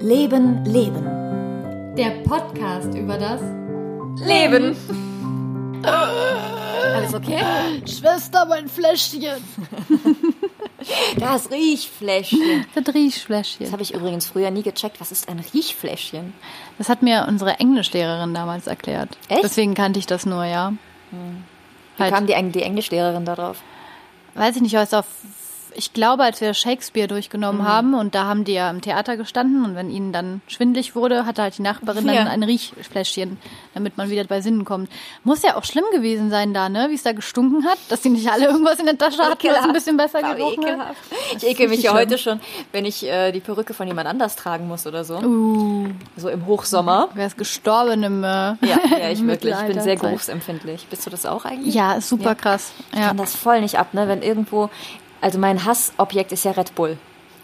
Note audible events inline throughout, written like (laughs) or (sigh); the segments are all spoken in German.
Leben, Leben. Der Podcast über das Leben. (laughs) Alles okay? Schwester, mein Fläschchen. (laughs) Das Riechfläschchen. Das Riechfläschchen. Das habe ich übrigens früher nie gecheckt. Was ist ein Riechfläschchen? Das hat mir unsere Englischlehrerin damals erklärt. Echt? Deswegen kannte ich das nur, ja. Wie Halt. kam die, die Englischlehrerin da drauf? Weiß ich nicht, was auf. Ich glaube, als wir Shakespeare durchgenommen Mhm. haben und da haben die ja im Theater gestanden und wenn ihnen dann schwindlig wurde, hatte halt die Nachbarin dann Ja. ein Riechfläschchen, damit man wieder bei Sinnen kommt. Muss ja auch schlimm gewesen sein da, ne? Wie es da gestunken hat, dass die nicht alle irgendwas in der Tasche hatten, was ein bisschen besser gerochen hat. ekelhaft. Ich ekel mich ja schlimm. heute schon, wenn ich äh, die Perücke von jemand anders tragen muss oder so. Uh, So im Hochsommer. wer ist gestorben im äh, Ja, ja ich (laughs) wirklich. Ich bin sehr geruchsempfindlich. Bist du das auch eigentlich? Ja, super Ja. krass. Ich Ja. kann das voll nicht ab, ne? Wenn irgendwo. Also mein Hassobjekt ist ja Red Bull.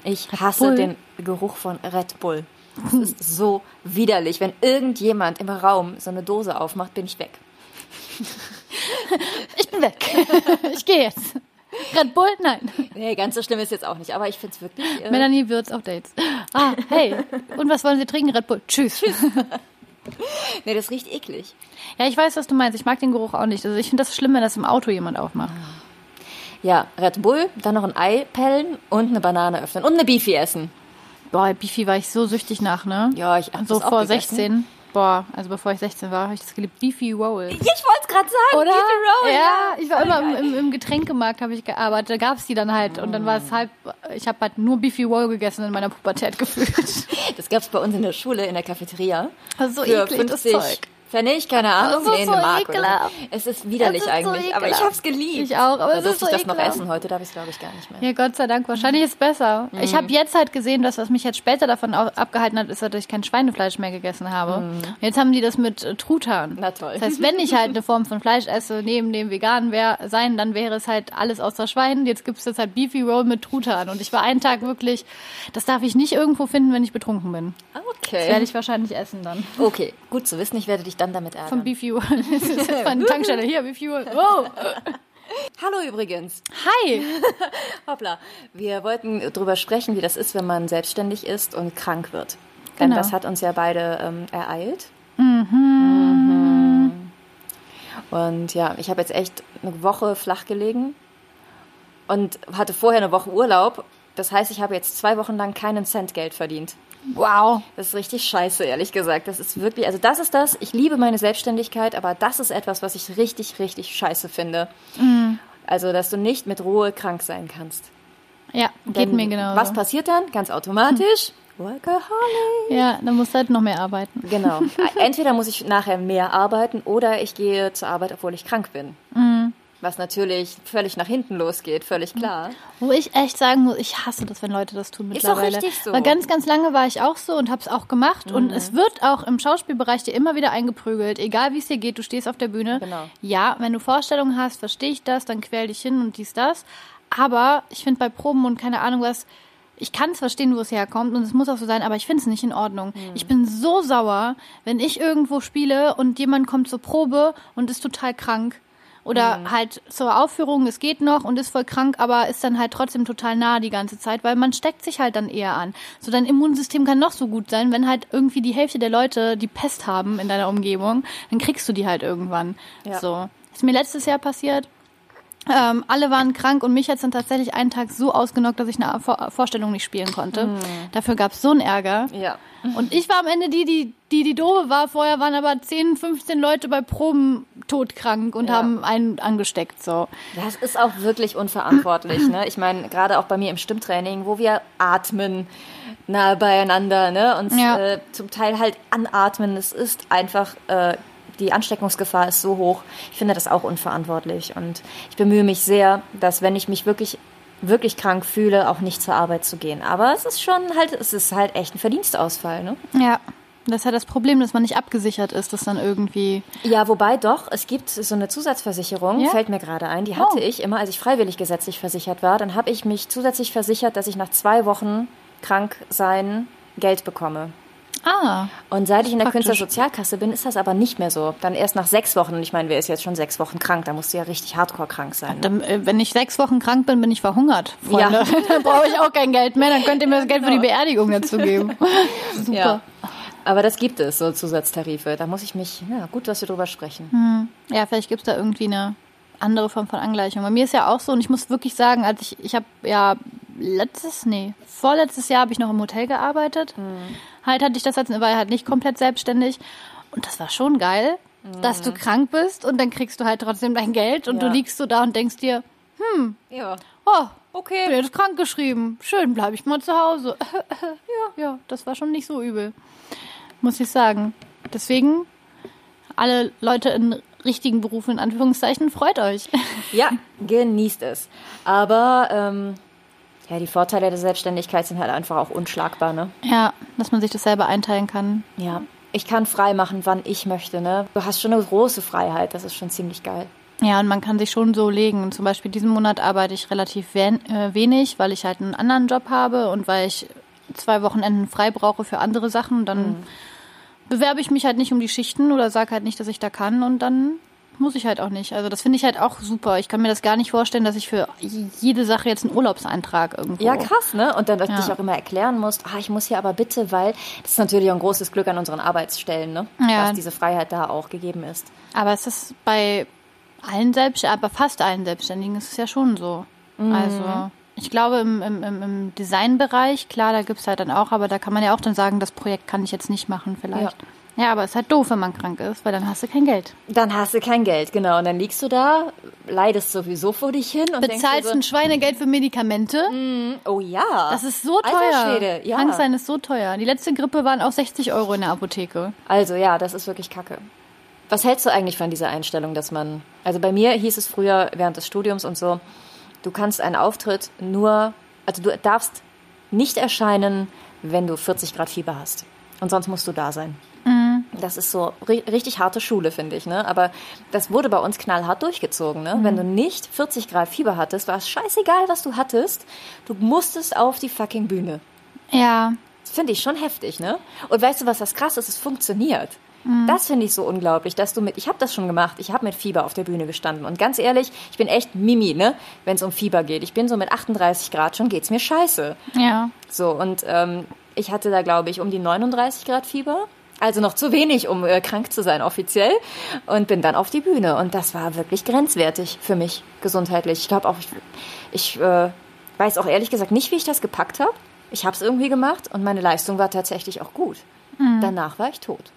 Ich hasse Bull? den Geruch von Red Bull. Das ist (laughs) so widerlich. Wenn irgendjemand im Raum so eine Dose aufmacht, bin ich weg. (laughs) Ich bin weg. ich gehe jetzt. Red Bull? Nein. Nee, ganz so schlimm ist jetzt auch nicht, aber ich finde es wirklich. Äh, Melanie Würz auf Dates. Ah, hey. Und was wollen Sie trinken? Red Bull. Tschüss. (laughs) nee, das riecht eklig. Ja, ich weiß, was du meinst. Ich mag den Geruch auch nicht. Also ich finde das schlimm, wenn das im Auto jemand aufmacht. Ja, Red Bull, dann noch ein Ei pellen und eine Banane öffnen und eine Beefy essen. Boah, Beefy war ich so süchtig nach, ne? Ja, ich hab So vor gegessen. 16. Boah, also bevor ich 16 war, habe ich das geliebt. Beefy Roll. Ich wollte es gerade sagen. Oder? Beefy Roll, ja, ich war Voll immer im, im, Getränkemarkt, habe ich gearbeitet. Da gab's die dann halt. Und dann war es halb, ich habe halt nur Beefy Roll gegessen in meiner Pubertät (laughs) gefühlt. Das gab's bei uns in der Schule, in der Cafeteria. Ist so für eklig, das 50 Zeug. Pfennig, keine Ahnung, nee, so Mark so. Es ist widerlich ist so eigentlich, aber ich hab's geliebt. Ich auch, aber da es durfte ist so ich das noch ekelhaft. essen. Heute darf ich glaube ich gar nicht mehr. Ja, Gott sei Dank. Wahrscheinlich ist es besser. Mhm. Ich habe jetzt halt gesehen, dass was mich jetzt später davon abgehalten hat, ist, dass ich kein Schweinefleisch mehr gegessen habe. Mhm. Jetzt haben die das mit äh, Truthahn. Na toll. Das heißt, wenn ich halt eine (laughs) Form von Fleisch esse, neben dem veganen wär, sein, dann wäre es halt alles außer Schwein. Jetzt gibt es jetzt halt Beefy Roll mit Truthahn. Und ich war einen Tag wirklich, das darf ich nicht irgendwo finden, wenn ich betrunken bin. Das werde Okay. ich wahrscheinlich essen dann. Okay, gut zu wissen. Ich werde dich dann damit Von ärgern. Beefy (laughs) ist jetzt meine (laughs) Tankstelle. Hier, Beefy. Oh. (laughs) Hallo übrigens. Hi. Hoppla. Wir wollten drüber sprechen, wie das ist, wenn man selbstständig ist und krank wird. Denn Genau. das hat uns ja beide ähm, ereilt. Mhm. Und ja, ich habe jetzt echt eine Woche flach gelegen und hatte vorher eine Woche Urlaub. Das heißt, ich habe jetzt zwei Wochen lang keinen Cent Geld verdient. Wow. Das ist richtig scheiße, ehrlich gesagt. Das ist wirklich, also das ist das. Ich liebe meine Selbstständigkeit, aber das ist etwas, was ich richtig, richtig scheiße finde. Also, dass du nicht mit Ruhe krank sein kannst. Ja, geht Denn mir genau. Was passiert dann? Ganz automatisch. Workaholic. Ja, dann musst du halt noch mehr arbeiten. Genau. (laughs) Entweder muss ich nachher mehr arbeiten oder ich gehe zur Arbeit, obwohl ich krank bin. Mhm. Was natürlich völlig nach hinten losgeht, völlig klar. Wo ich echt sagen muss, ich hasse das, wenn Leute das tun Ist auch mittlerweile. richtig so. Weil ganz, ganz lange war ich auch so und habe es auch gemacht. Und Mhm. es wird auch im Schauspielbereich dir immer wieder eingeprügelt. Egal wie es dir geht, du stehst auf der Bühne. Genau. Ja, wenn du Vorstellungen hast, verstehe ich das, dann quäl dich hin und dies, das. Aber ich finde bei Proben und keine Ahnung was, ich kann es verstehen, wo es herkommt und es muss auch so sein, aber ich finde es nicht in Ordnung. Mhm. Ich bin so sauer, wenn ich irgendwo spiele und jemand kommt zur Probe und ist total krank. Oder Mhm. halt zur Aufführung, es geht noch und ist voll krank, aber ist dann halt trotzdem total nah die ganze Zeit, weil man steckt sich halt dann eher an. So dein Immunsystem kann noch so gut sein, wenn halt irgendwie die Hälfte der Leute die Pest haben in deiner Umgebung, dann kriegst du die halt irgendwann. Ja. So. Ist mir letztes Jahr passiert. Ähm, alle waren krank und mich hat dann tatsächlich einen Tag so ausgenockt, dass ich eine Vor Vorstellung nicht spielen konnte. Dafür gab es so einen Ärger. Ja. Und ich war am Ende die, die, die, die doofe war. Vorher waren aber 10, 15 Leute bei Proben todkrank und Ja. haben einen angesteckt, so. Das ist auch wirklich unverantwortlich. Ne? Ich meine, gerade auch bei mir im Stimmtraining, wo wir atmen nahe beieinander, ne? uns Ja. äh, zum Teil halt anatmen. Es ist einfach, äh, die Ansteckungsgefahr ist so hoch. Ich finde das auch unverantwortlich. Und ich bemühe mich sehr, dass wenn ich mich wirklich wirklich krank fühle, auch nicht zur Arbeit zu gehen. Aber es ist schon halt, es ist halt echt ein Verdienstausfall, ne? Ja. Das ist ja das Problem, dass man nicht abgesichert ist, dass dann irgendwie. Ja, wobei doch, es gibt so eine Zusatzversicherung, Ja? fällt mir gerade ein, die hatte Oh. ich immer, als ich freiwillig gesetzlich versichert war. Dann habe ich mich zusätzlich versichert, dass ich nach zwei Wochen krank sein Geld bekomme. Ah. Und seit ich in der Praktisch. Künstlersozialkasse bin, ist das aber nicht mehr so. Dann erst nach sechs Wochen. Und ich meine, wer ist jetzt schon sechs Wochen krank? Da musst du ja richtig hardcore krank sein. Ne? Dann, äh, wenn ich sechs Wochen krank bin, bin ich verhungert. Freunde. (laughs) Ja. dann brauche ich auch kein Geld mehr. Dann könnt ihr mir das Geld für die Beerdigung dazu geben. (laughs) Super. Ja. Aber das gibt es, so Zusatztarife. Da muss ich mich, ja, gut, dass wir drüber sprechen. Ja, vielleicht gibt's da irgendwie eine andere Form von Angleichung. Bei mir ist ja auch so, und ich muss wirklich sagen, als ich, ich habe ja letztes, nee, vorletztes Jahr habe ich noch im Hotel gearbeitet. Halt hatte ich das als, war halt nicht komplett selbstständig. Und das war schon geil, dass du krank bist und dann kriegst du halt trotzdem dein Geld und Ja. du liegst so da und denkst dir, Ja. oh, Okay. bin jetzt krank geschrieben. Schön, bleibe ich mal zu Hause. (laughs) ja, ja, das war schon nicht so übel. Muss ich sagen. Deswegen, alle Leute in richtigen Berufen, in Anführungszeichen, freut euch. Ja, genießt es. Aber ähm, ja, die Vorteile der Selbstständigkeit sind halt einfach auch unschlagbar, ne? ja, dass man sich das selber einteilen kann. Ja. Ich kann frei machen, wann ich möchte, ne? Du hast schon eine große Freiheit, das ist schon ziemlich geil. Ja, und man kann sich schon so legen. Zum Beispiel diesen Monat arbeite ich relativ wen äh, wenig, weil ich halt einen anderen Job habe und weil ich zwei Wochenenden frei brauche für andere Sachen. Dann bewerbe ich mich halt nicht um die Schichten oder sage halt nicht, dass ich da kann und dann muss ich halt auch nicht. Also das finde ich halt auch super. Ich kann mir das gar nicht vorstellen, dass ich für jede Sache jetzt einen Urlaubseintrag irgendwo. Ja, krass, ne? Und dann, dass du Ja. dich auch immer erklären musst, ah, ich muss hier aber bitte, weil das ist natürlich auch ein großes Glück an unseren Arbeitsstellen, ne? Ja. Dass diese Freiheit da auch gegeben ist. Aber es ist bei allen Selbstständigen, aber fast allen Selbstständigen ist es ja schon so. Also ich glaube im, im, im, Designbereich, klar, da gibt's halt dann auch, aber da kann man ja auch dann sagen, das Projekt kann ich jetzt nicht machen vielleicht. Ja, aber es ist halt doof, wenn man krank ist, weil dann hast du kein Geld. Dann hast du kein Geld, genau. Und dann liegst du da, leidest sowieso vor dich hin und Bezahlst denkst ein Schweinegeld für Medikamente. so, oh ja. Das ist so Alter teuer. Schwede, ja. Krank sein ist so teuer. Die letzte Grippe waren auch 60 Euro in der Apotheke. Also ja, das ist wirklich kacke. Was hältst du eigentlich von dieser Einstellung, dass man, also bei mir hieß es früher während des Studiums und so, du kannst einen Auftritt nur, also du darfst nicht erscheinen, wenn du 40 Grad Fieber hast. Und sonst musst du da sein. Das ist so ri richtig harte Schule, finde ich. Ne? Aber das wurde bei uns knallhart durchgezogen. Ne? Wenn du nicht 40 Grad Fieber hattest, war es scheißegal, was du hattest. Du musstest auf die fucking Bühne. Ja, finde ich schon heftig, ne? Und weißt du, was das krass ist? Es funktioniert. Das finde ich so unglaublich, dass du mit, ich habe das schon gemacht, ich habe mit Fieber auf der Bühne gestanden. Und ganz ehrlich, ich bin echt Mimi, ne? Wenn es um Fieber geht. Ich bin so mit 38 Grad schon, geht's mir scheiße. ja. So, und ähm, ich hatte da, glaube ich, um die 39 Grad Fieber. Also noch zu wenig, um äh, krank zu sein offiziell. Und bin dann auf die Bühne. Und das war wirklich grenzwertig für mich, gesundheitlich. Ich glaube auch, ich, ich äh, weiß auch ehrlich gesagt nicht, wie ich das gepackt habe. Ich habe es irgendwie gemacht und meine Leistung war tatsächlich auch gut. Danach war ich tot.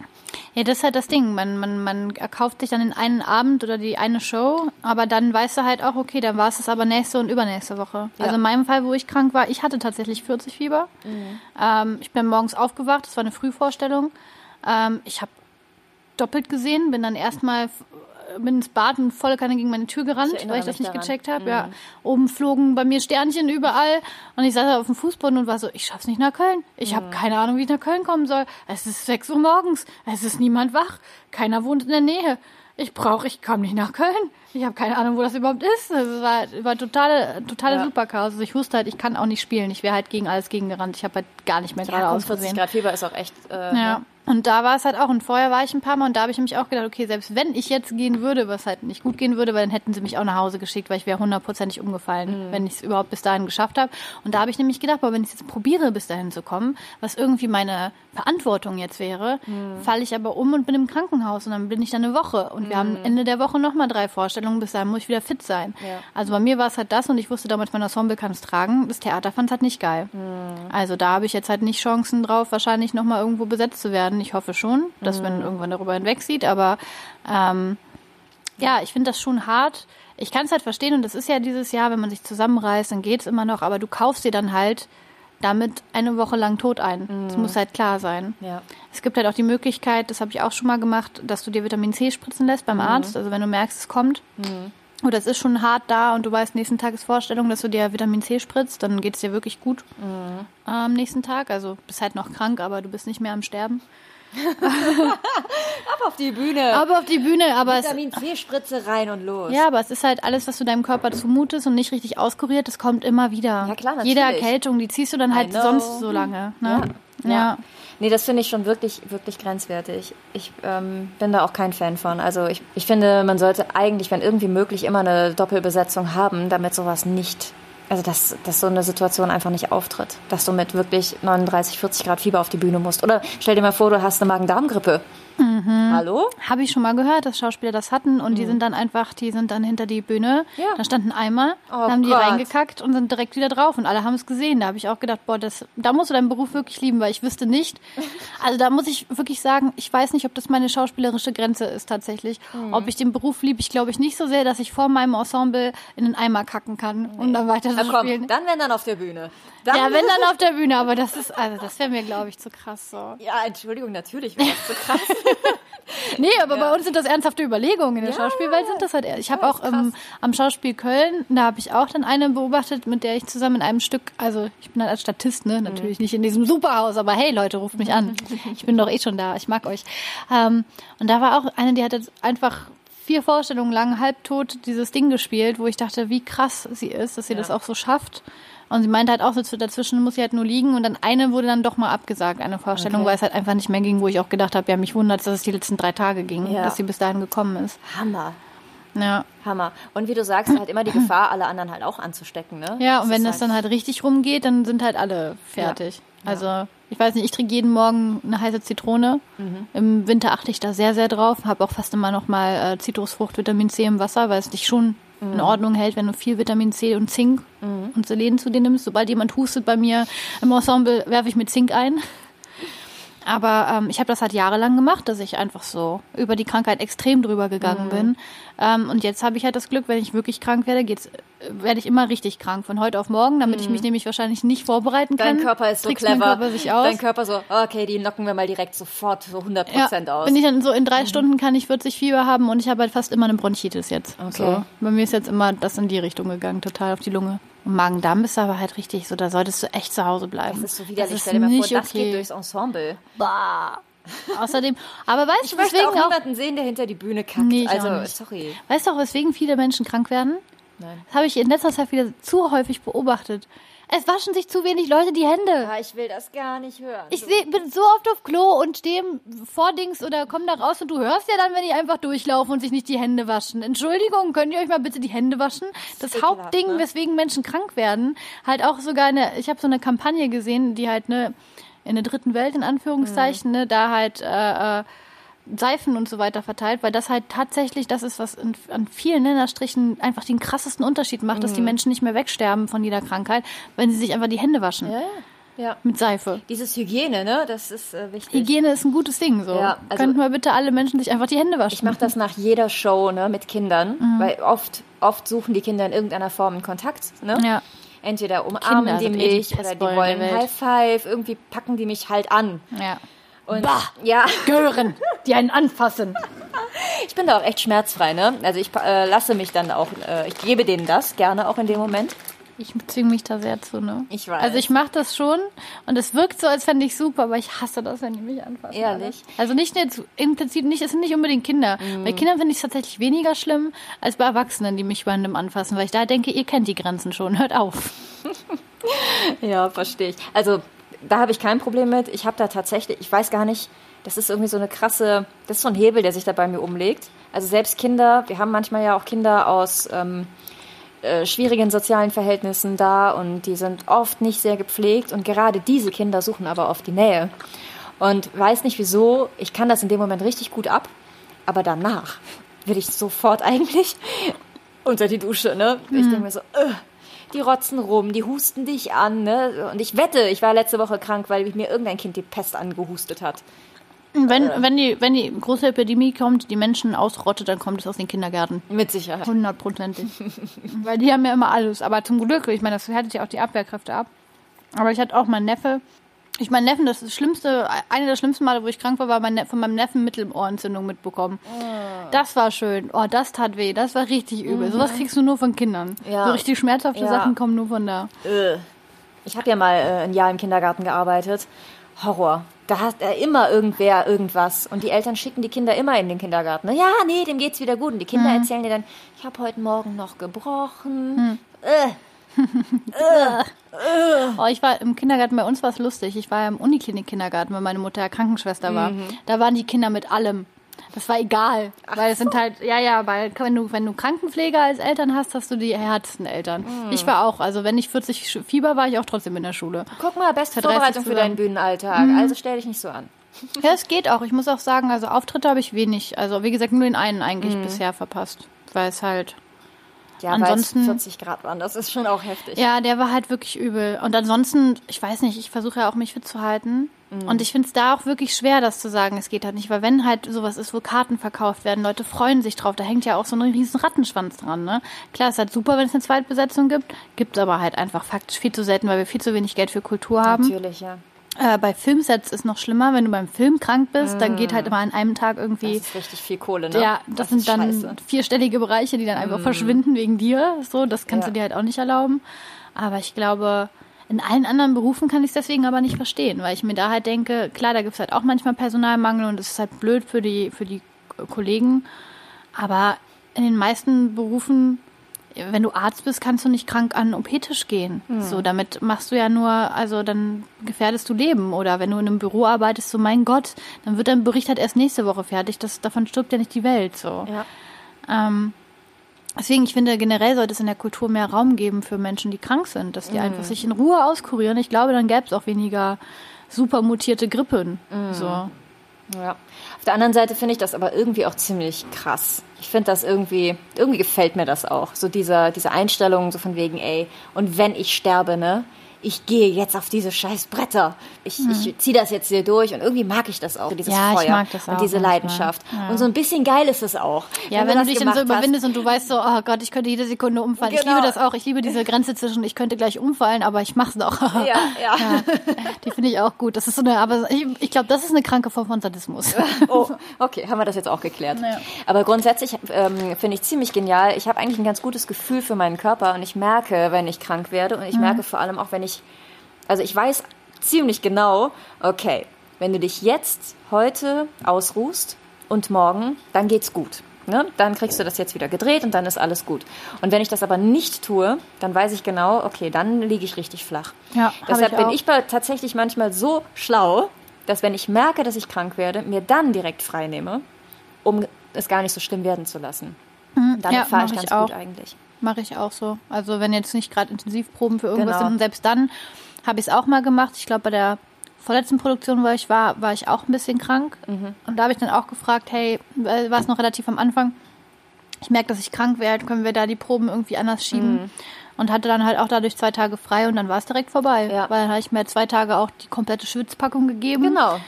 Ja, das ist halt das Ding. Man, man, man erkauft sich dann den einen Abend oder die eine Show, aber dann weißt du halt auch, okay, dann war es es aber nächste und übernächste Woche. Ja. Also in meinem Fall, wo ich krank war, ich hatte tatsächlich 40 Fieber. Ähm, ich bin morgens aufgewacht, das war eine Frühvorstellung. Ähm, ich habe doppelt gesehen, bin dann erstmal bin ins Bad und volle Kanne gegen meine Tür gerannt, erinnere weil ich das nicht daran. gecheckt habe. Ja, oben flogen bei mir Sternchen überall und ich saß da auf dem Fußboden und war so, ich schaff's nicht nach Köln. Ich habe keine Ahnung, wie ich nach Köln kommen soll. Es ist 6 Uhr morgens, es ist niemand wach, keiner wohnt in der Nähe. Ich brauche, ich komme nicht nach Köln. Ich habe keine Ahnung, wo das überhaupt ist. Es war, war totale, totale Ja. Superchaos. Also ich wusste halt, ich kann auch nicht spielen. Ich wäre halt gegen alles gegengerannt. Ich habe halt gar nicht mehr Ja, geradeaus 40 gesehen. Grad Fieber ist auch echt. Äh, Ja. ne? Und da war es halt auch. Und vorher war ich ein paar Mal und da habe ich mich auch gedacht, okay, selbst wenn ich jetzt gehen würde, was halt nicht gut gehen würde, weil dann hätten sie mich auch nach Hause geschickt, weil ich wäre hundertprozentig umgefallen, wenn ich es überhaupt bis dahin geschafft habe. Und da habe ich nämlich gedacht, boah, wenn ich jetzt probiere, bis dahin zu kommen, was irgendwie meine Verantwortung jetzt wäre, falle ich aber um und bin im Krankenhaus und dann bin ich da eine Woche. Und wir haben Ende der Woche nochmal drei Vorstellungen, bis dahin muss ich wieder fit sein. Ja. Also bei mir war es halt das und ich wusste damals, mein Ensemble kann es tragen. Das Theater fand es halt nicht geil. Also da habe ich jetzt halt nicht Chancen drauf, wahrscheinlich nochmal irgendwo besetzt zu werden. Ich hoffe schon, dass man irgendwann darüber hinweg sieht, aber ähm, ja, ich finde das schon hart. Ich kann es halt verstehen und das ist ja dieses Jahr, wenn man sich zusammenreißt, dann geht's immer noch, aber du kaufst dir dann halt damit eine Woche lang tot ein. Das muss halt klar sein. Ja. Es gibt halt auch die Möglichkeit, das habe ich auch schon mal gemacht, dass du dir Vitamin C spritzen lässt beim Arzt. Also wenn du merkst, es kommt oder es ist schon hart da und du weißt, nächsten Tag ist Vorstellung, dass du dir Vitamin C spritzt, dann geht es dir wirklich gut am nächsten Tag. Also bist halt noch krank, aber du bist nicht mehr am Sterben. (laughs) Ab auf die Bühne. Aber auf die Bühne, aber es, Vitamin C-Spritze rein und los. ja, aber es ist halt alles, was du deinem Körper zumutest und nicht richtig auskuriert, das kommt immer wieder. Ja, klar, Jede natürlich. Erkältung, die ziehst du dann halt sonst so lange. Ne? Ja. Ja. Nee, das finde ich schon wirklich, wirklich grenzwertig. Ich ähm, bin da auch kein Fan von. Also ich, ich finde, man sollte eigentlich, wenn irgendwie möglich, immer eine Doppelbesetzung haben, damit sowas nicht, also dass, dass so eine Situation einfach nicht auftritt. Dass du mit wirklich 39, 40 Grad Fieber auf die Bühne musst. Oder stell dir mal vor, du hast eine Magen-Darm-Grippe. Mhm. Hallo? Habe ich schon mal gehört, dass Schauspieler das hatten und die sind dann einfach, die sind dann hinter die Bühne. Ja. Da stand ein Eimer, Oh haben die Gott. reingekackt und sind direkt wieder drauf und alle haben es gesehen. Da habe ich auch gedacht, boah, das, da musst du deinen Beruf wirklich lieben, weil ich wüsste nicht. (laughs) Also da muss ich wirklich sagen, ich weiß nicht, ob das meine schauspielerische Grenze ist tatsächlich. Mhm. Ob ich den Beruf liebe, ich glaube ich nicht so sehr, dass ich vor meinem Ensemble in den Eimer kacken kann und dann weiter Na zu komm, spielen. dann wenn dann auf der Bühne. Dann, Ja, wenn dann (laughs) auf der Bühne, aber das ist, also das wäre mir, glaube ich, zu krass so. Ja, Entschuldigung, natürlich wäre das so krass. (laughs) (laughs) Nee, aber bei uns sind das ernsthafte Überlegungen. In der Ja. Schauspielwelt sind das halt. Ich habe Ja, auch ähm, am Schauspiel Köln, da habe ich auch dann eine beobachtet, mit der ich zusammen in einem Stück, also ich bin halt als Statist, ne, natürlich nicht in diesem Superhaus, aber hey Leute, ruft mich an. (laughs) Ich bin doch eh schon da, ich mag euch. Ähm, und da war auch eine, die hat jetzt einfach vier Vorstellungen lang halbtot dieses Ding gespielt, wo ich dachte, wie krass sie ist, dass sie das auch so schafft. Und sie meinte halt auch so, dazwischen muss sie halt nur liegen und dann eine wurde dann doch mal abgesagt, eine Vorstellung, Okay. weil es halt einfach nicht mehr ging, wo ich auch gedacht habe, ja, mich wundert, dass es die letzten drei Tage ging, Ja. dass sie bis dahin gekommen ist. Hammer. Ja. Hammer. Und wie du sagst, halt immer die Gefahr, alle anderen halt auch anzustecken, ne? Ja, und wenn das dann halt richtig rumgeht, dann sind halt alle fertig. Ja. Also, ich weiß nicht, ich trinke jeden Morgen eine heiße Zitrone. Mhm. Im Winter achte ich da sehr, sehr drauf. Habe auch fast immer noch mal äh, Zitrusfrucht, Vitamin C im Wasser, weil es dich schon Mhm. in Ordnung hält, wenn du viel Vitamin C und Zink und Selen zu dir nimmst. Sobald jemand hustet bei mir im Ensemble, werfe ich mit Zink ein. Aber ähm, ich habe das halt jahrelang gemacht, dass ich einfach so über die Krankheit extrem drüber gegangen Mhm. bin. Ähm, und jetzt habe ich halt das Glück, wenn ich wirklich krank werde, geht's, äh, werde ich immer richtig krank von heute auf morgen, damit ich mich nämlich wahrscheinlich nicht vorbereiten kann. Mhm. Dein Körper ist so clever. Körper sich aus. Dein Körper so, okay, die knocken wir mal direkt sofort so 100 ja, Prozent aus. bin ich dann so in drei Stunden kann ich 40 Fieber haben und ich habe halt fast immer eine Bronchitis jetzt. Okay. So, bei mir ist jetzt immer das in die Richtung gegangen, total auf die Lunge. Und Magen-Darm ist aber halt richtig so, da solltest du echt zu Hause bleiben. das ist so widerlich. Stell dir mal vor, das okay. geht durchs Ensemble. Bah. Außerdem, (laughs) aber weißt Ich du, möchte weswegen auch auch, niemanden sehen, der hinter die Bühne kackt. Nee, ich auch also, nicht. sorry. weißt du auch, weswegen viele Menschen krank werden? Nein. Das habe ich in letzter Zeit wieder zu häufig beobachtet. Es waschen sich zu wenig Leute die Hände. Ja, ich will das gar nicht hören. Ich seh, bin so oft auf Klo und stehe vor Dings oder komm da raus und du hörst ja dann, wenn die einfach durchlaufen und sich nicht die Hände waschen. Entschuldigung, könnt ihr euch mal bitte die Hände waschen? Das ekelhaft, Hauptding, ne? weswegen Menschen krank werden, halt auch sogar eine, ich habe so eine Kampagne gesehen, die halt ne in der dritten Welt in Anführungszeichen, ne, da halt äh, äh, Seifen und so weiter verteilt, weil das halt tatsächlich das ist, was in, an vielen Länderstrichen einfach den krassesten Unterschied macht, dass die Menschen nicht mehr wegsterben von jeder Krankheit, wenn sie sich einfach die Hände waschen ja, ja. ja. mit Seife. Dieses Hygiene, ne, das ist äh, wichtig. Hygiene ist ein gutes Ding. So. Ja, also- Könnten wir bitte alle Menschen sich einfach die Hände waschen? Ich mache das nach jeder Show, ne, mit Kindern, Mhm. weil oft, oft suchen die Kinder in irgendeiner Form einen Kontakt, ne? Ja. Entweder umarmen Kinder die eh die mich oder die wollen. High Five, irgendwie packen die mich halt an. Ja. Und Bah! ja, Gören, die einen anfassen. ich bin da auch echt schmerzfrei, ne? Also ich äh, lasse mich dann auch, äh, ich gebe denen das gerne auch in dem Moment. Ich zwinge mich da sehr zu, ne? Ich weiß. Also ich mache das schon und es wirkt so, als fände ich super, aber ich hasse das, wenn die mich anfassen. Ehrlich? alle. Also nicht jetzt, im Prinzip nicht, es sind nicht unbedingt Kinder. Bei Kindern finde ich es tatsächlich weniger schlimm als bei Erwachsenen, die mich random anfassen, weil ich da denke, ihr kennt die Grenzen schon, hört auf. (laughs) Ja, verstehe ich. Also da habe ich kein Problem mit. Ich habe da tatsächlich, ich weiß gar nicht, das ist irgendwie so eine krasse, das ist so ein Hebel, der sich da bei mir umlegt. Also selbst Kinder, wir haben manchmal ja auch Kinder aus ähm, äh, schwierigen sozialen Verhältnissen da und die sind oft nicht sehr gepflegt und gerade diese Kinder suchen aber oft die Nähe. Und weiß nicht wieso, ich kann das in dem Moment richtig gut ab, aber danach will ich sofort (laughs) eigentlich unter die Dusche, ne? Ich denke mir so, äh, die rotzen rum, die husten dich an, ne? Und ich wette, ich war letzte Woche krank, weil mir irgendein Kind die Pest angehustet hat. Wenn, wenn, die, wenn die große Epidemie kommt, die Menschen ausrottet, dann kommt es aus den Kindergärten. Mit Sicherheit. Hundertprozentig. (laughs) Weil die haben ja immer alles. Aber zum Glück, ich meine, das härtet ja auch die Abwehrkräfte ab. Aber ich hatte auch meinen Neffe. Ich mein Neffen, das, ist das schlimmste, eine der schlimmsten Male, wo ich krank war, war mein, Ne- von meinem Neffen Mittelohrentzündung mitbekommen. Das war schön. Oh, das tat weh. Das war richtig übel. Sowas kriegst du nur von Kindern. Ja. So richtig schmerzhafte Ja. Sachen kommen nur von da. Äh. Ich habe ja mal äh, ein Jahr im Kindergarten gearbeitet. Horror. Da hat äh, immer irgendwer irgendwas. Und die Eltern schicken die Kinder immer in den Kindergarten. Ja, nee, dem geht's wieder gut. Und die Kinder erzählen dir dann, ich habe heute Morgen noch gebrochen. Äh. Oh, ich war im Kindergarten, bei uns war es lustig. Ich war ja im Uniklinik-Kindergarten, weil meine Mutter ja Krankenschwester war. Mhm. Da waren die Kinder mit allem. Das war egal, weil es sind halt, ja, ja, weil wenn du, wenn du Krankenpfleger als Eltern hast, hast du die härtesten Eltern. Mhm. Ich war auch, also wenn ich 40 Sch- Fieber war, ich auch trotzdem in der Schule. Guck mal, beste 30 Vorbereitung für deinen Bühnenalltag. Mhm. Also stell dich nicht so an. (laughs) Ja, es geht auch. Ich muss auch sagen, also Auftritte habe ich wenig. Also wie gesagt, nur den einen eigentlich Mhm. bisher verpasst. Weil es halt, Ja, Ansonsten- weil es 40 Grad waren. Das ist schon auch heftig. ja, der war halt wirklich übel. Und ansonsten, ich weiß nicht, ich versuche ja auch mich fit zu halten. Mhm. Und ich finde es da auch wirklich schwer, das zu sagen, es geht halt nicht. Weil wenn halt sowas ist, wo Karten verkauft werden, Leute freuen sich drauf, da hängt ja auch so ein riesen Rattenschwanz dran, ne? Klar, es ist halt super, wenn es eine Zweitbesetzung gibt, gibt aber halt einfach faktisch viel zu selten, weil wir viel zu wenig Geld für Kultur haben. Natürlich, ja. Äh, bei Filmsets ist noch schlimmer, wenn du beim Film krank bist, dann geht halt immer an einem Tag irgendwie Das ist richtig viel Kohle, ne? ja, das, sind ist dann scheiße. Vierstellige Bereiche, die dann einfach verschwinden wegen dir. So, das kannst Ja. du dir halt auch nicht erlauben. Aber ich glaube, in allen anderen Berufen kann ich es deswegen aber nicht verstehen, weil ich mir da halt denke, klar, da gibt es halt auch manchmal Personalmangel und es ist halt blöd für die, für die Kollegen. Aber in den meisten Berufen, wenn du Arzt bist, kannst du nicht krank an den OP-Tisch gehen. Hm. So, damit machst du ja nur, also dann gefährdest du Leben. Oder wenn du in einem Büro arbeitest, so mein Gott, dann wird dein Bericht halt erst nächste Woche fertig. Das, davon stirbt ja nicht die Welt. So. Ja. Ähm, deswegen, ich finde, generell sollte es in der Kultur mehr Raum geben für Menschen, die krank sind, dass Mhm. die einfach sich in Ruhe auskurieren. Ich glaube, dann gäbe es auch weniger super mutierte Grippen. Mhm. So. Ja. Auf der anderen Seite finde ich das aber irgendwie auch ziemlich krass. Ich finde das irgendwie, irgendwie gefällt mir das auch. So dieser, diese Einstellung, so von wegen, ey, und wenn ich sterbe, ne, ich gehe jetzt auf diese scheiß Bretter. Ich, ich ziehe das jetzt hier durch und irgendwie mag ich das auch, dieses Mhm. Ja, ich Feuer mag das auch und diese. Leidenschaft. Ja. Und so ein bisschen geil ist es auch. Ja, wenn, das du dich dann so überwindest und du weißt so, oh Gott, ich könnte jede Sekunde umfallen. Ich Genau. liebe das auch. Ich liebe diese Grenze zwischen, ich könnte gleich umfallen, aber ich mach's doch. Ja, ja. (laughs) Die finde ich auch gut. Das ist so eine, aber ich, ich glaube, das ist eine kranke Form von Sadismus. (laughs) Oh, okay, haben wir das jetzt auch geklärt. Ja. Aber grundsätzlich ähm, finde ich ziemlich genial. Ich habe eigentlich ein ganz gutes Gefühl für meinen Körper und ich merke, wenn ich krank werde und ich merke vor allem auch, wenn ich, also ich weiß ziemlich genau, okay, wenn du dich jetzt heute ausruhst und morgen, dann geht's gut. Ne? Dann kriegst du das jetzt wieder gedreht und dann ist alles gut. Und wenn ich das aber nicht tue, dann weiß ich genau, okay, dann liege ich richtig flach. Ja, Deshalb ich bin ich tatsächlich manchmal so schlau, dass wenn ich merke, dass ich krank werde, mir dann direkt frei nehme, um es gar nicht so schlimm werden zu lassen. Mhm. ja, fahre ich ich ganz gut auch. eigentlich. Mache ich auch so. Also wenn jetzt nicht gerade Intensivproben für irgendwas Genau. sind und selbst dann habe ich es auch mal gemacht. Ich glaube bei der vorletzten Produktion, wo ich war, war ich auch ein bisschen krank. Mhm. Und da habe ich dann auch gefragt, hey, weil- war es noch relativ am Anfang, ich merke, dass ich krank werde, können wir da die Proben irgendwie anders schieben? Mhm. Und hatte dann halt auch dadurch zwei Tage frei und dann war es direkt vorbei. Ja. Weil dann habe ich mir zwei Tage auch die komplette Schwitzpackung gegeben. Genau.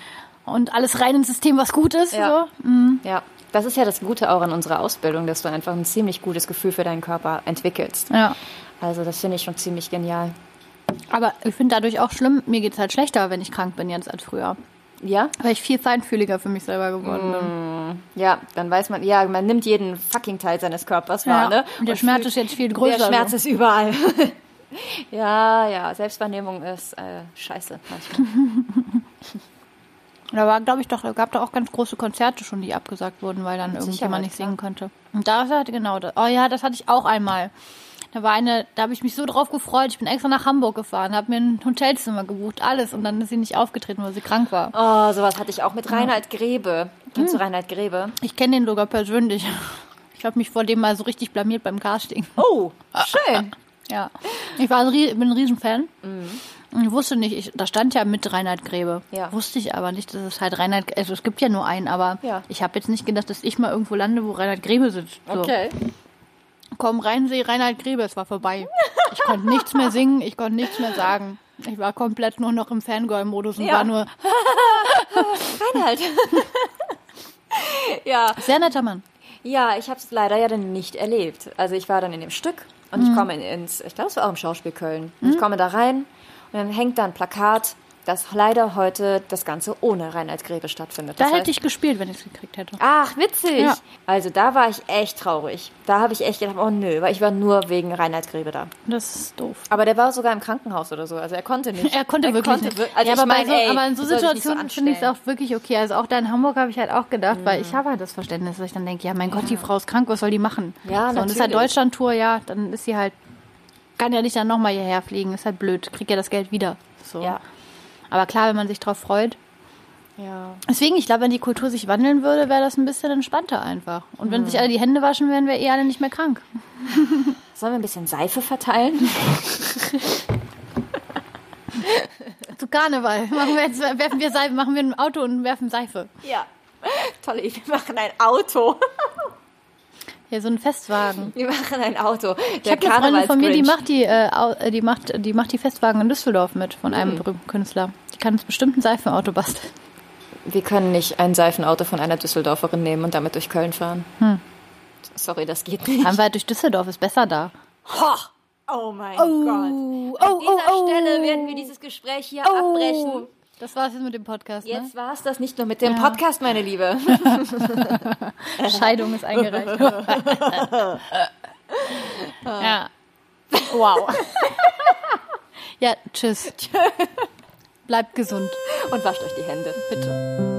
Und alles rein ins System, was gut ist. Ja. So. Mhm. Ja, das ist ja das Gute auch an unserer Ausbildung, dass du einfach ein ziemlich gutes Gefühl für deinen Körper entwickelst. Ja. Also das finde ich schon ziemlich genial. Aber ich finde dadurch auch schlimm, mir geht's halt schlechter, wenn ich krank bin jetzt als früher. Ja? Weil ich viel feinfühliger für mich selber geworden bin. Ja, dann weiß man, ja, man nimmt jeden fucking Teil seines Körpers wahr, Ja, ne? und der Schmerz fühlt- ist jetzt viel größer. Der Schmerz so. ist überall. (laughs) ja, ja, Selbstwahrnehmung ist äh, scheiße manchmal. (laughs) Da war, glaube ich, doch, gab da auch ganz große Konzerte schon, die abgesagt wurden, weil dann irgendjemand nicht singen konnte. Und da hatte genau das. Oh ja, das hatte ich auch einmal. Da war eine, da habe ich mich so drauf gefreut. Ich bin extra nach Hamburg gefahren, habe mir ein Hotelzimmer gebucht, alles. Und dann ist sie nicht aufgetreten, weil sie krank war. Oh, sowas hatte ich auch mit Reinhard Grebe. Kennst Hm. du Reinhard Grebe? Ich kenne den sogar persönlich. (laughs) Ich habe mich vor dem mal so richtig blamiert beim Casting. Oh, schön. (laughs) Ja. Ich war ein, bin ein Riesenfan. Und ich wusste nicht, ich, da stand ja mit Reinhard Grebe. Ja. Wusste ich aber nicht, dass es halt Reinhard, also es gibt ja nur einen, aber Ja. ich habe jetzt nicht gedacht, dass ich mal irgendwo lande, wo Reinhard Grebe sitzt. So. Okay. Komm rein, sehe Reinhard Grebe, es war vorbei. Ich konnte nichts mehr singen, ich konnte nichts mehr sagen. Ich war komplett nur noch im Fangirl-Modus und Ja. war nur, (laughs) Reinhard. ja. sehr netter Mann. Ja, ich habe es leider ja dann nicht erlebt. Also ich war dann in dem Stück und Mhm. ich komme in- ins, ich glaube, es war auch im Schauspiel Köln. Und Ich komme da rein und dann hängt da ein Plakat, dass leider heute das Ganze ohne Reinhard Grebe stattfindet. Da Das hätte heißt- ich gespielt, wenn ich es gekriegt hätte. Ach, witzig. Ja. Also da war ich echt traurig. Da habe ich echt gedacht, oh nö, weil ich war nur wegen Reinhard Grebe da. Das ist doof. Aber der war sogar im Krankenhaus oder so. Also er konnte nicht. Er konnte wirklich konnte nicht. wir- Also ja, aber, mein, so, ey, aber in so nicht so Situationen finde ich es auch wirklich okay. Also auch da in Hamburg habe ich halt auch gedacht, weil ich habe halt das Verständnis, dass ich dann denke, ja mein Gott, die Frau ist krank, was soll die machen? Ja, so, Und ist halt natürlich. Deutschland-Tour, ja, dann ist sie halt kann ja nicht dann nochmal hierher fliegen. Ist halt blöd. Kriegt ja das Geld wieder. So. Ja. Aber klar, wenn man sich drauf freut. Ja. Deswegen, ich glaube, wenn die Kultur sich wandeln würde, wäre das ein bisschen entspannter einfach. Und wenn sich alle die Hände waschen, wären wir eh alle nicht mehr krank. (laughs) Sollen wir ein bisschen Seife verteilen? (laughs) Zu Karneval machen wir jetzt, werfen wir Seife, machen wir ein Auto und werfen Seife. Ja. Tolle Idee. Wir machen ein Auto. (laughs) Ja, so ein Festwagen. Wir machen ein Auto. Ich Der habe eine Freundin von mir, die macht die, äh, äh, die macht, die macht die Festwagen in Düsseldorf mit von einem berühmten Künstler. Die kann uns bestimmt ein Seifenauto basteln. Wir können nicht ein Seifenauto von einer Düsseldorferin nehmen und damit durch Köln fahren. Sorry, das geht nicht. Fahren wir durch Düsseldorf, ist besser da. Ho! Oh mein Gott. oh, An dieser Stelle werden wir dieses Gespräch hier abbrechen. Das war's jetzt mit dem Podcast, ne? Jetzt war es das nicht nur mit dem Podcast, meine Liebe. (laughs) Scheidung ist eingereicht. (laughs) ja. Wow. ja, tschüss. (laughs) Bleibt gesund, Und wascht euch die Hände. bitte.